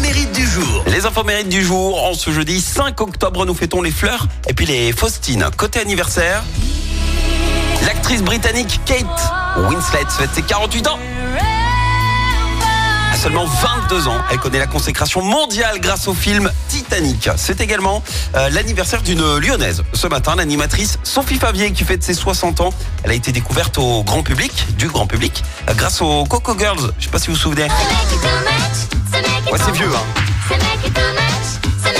mérites du jour. Les infos mérites du jour, en ce jeudi 5 octobre, nous fêtons les fleurs et puis les Faustines. Côté anniversaire, l'actrice britannique Kate Winslet fête ses 48 ans. À seulement 22 ans, elle connaît la consécration mondiale grâce au film Titanic. C'est également euh, l'anniversaire d'une lyonnaise. Ce matin, l'animatrice Sophie Favier qui fête ses 60 ans. Elle a été découverte au grand public, du grand public, euh, grâce aux Coco Girls. Je sais pas si vous vous souvenez.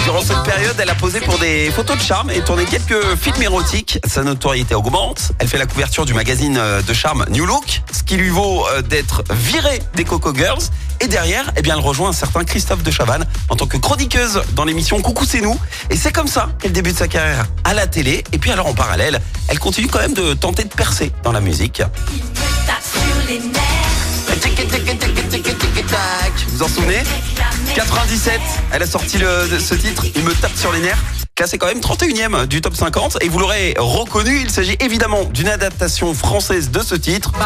Durant cette période, elle a posé pour des photos de charme et tourné quelques films érotiques. Sa notoriété augmente. Elle fait la couverture du magazine euh, de charme New Look, ce qui lui vaut euh, d'être virée des Coco Girls. Et derrière, eh bien, elle rejoint un certain Christophe de Chavannes en tant que chroniqueuse dans l'émission Coucou c'est nous. Et c'est comme ça qu'elle débute sa carrière à la télé. Et puis alors en parallèle, elle continue quand même de tenter de percer dans la musique. Vous vous en souvenez? 97, elle a sorti ce titre, il me tape sur les nerfs. Classé quand même 31e du top 50 et vous l'aurez reconnu, il s'agit évidemment d'une adaptation française de ce titre. On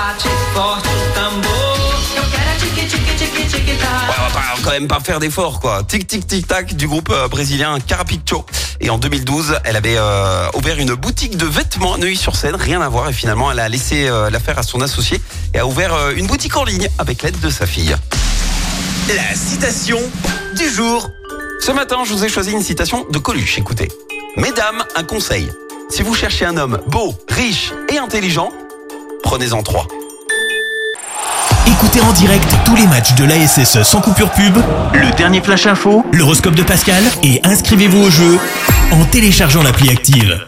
va quand même pas faire d'efforts quoi. Tic tic tic tac du groupe euh, brésilien Carapicho. Et en 2012, elle avait euh, ouvert une boutique de vêtements à Neuilly-sur-Seine, rien à voir. Et finalement, elle a laissé euh, l'affaire à son associé et a ouvert une boutique en ligne avec l'aide de sa fille. La citation du jour. Ce matin, je vous ai choisi une citation de Coluche. Écoutez, mesdames, un conseil. Si vous cherchez un homme beau, riche et intelligent, prenez-en trois. Écoutez en direct tous les matchs de l'ASSE sans coupure pub, le dernier flash info, l'horoscope de Pascal et inscrivez-vous au jeu en téléchargeant l'appli active.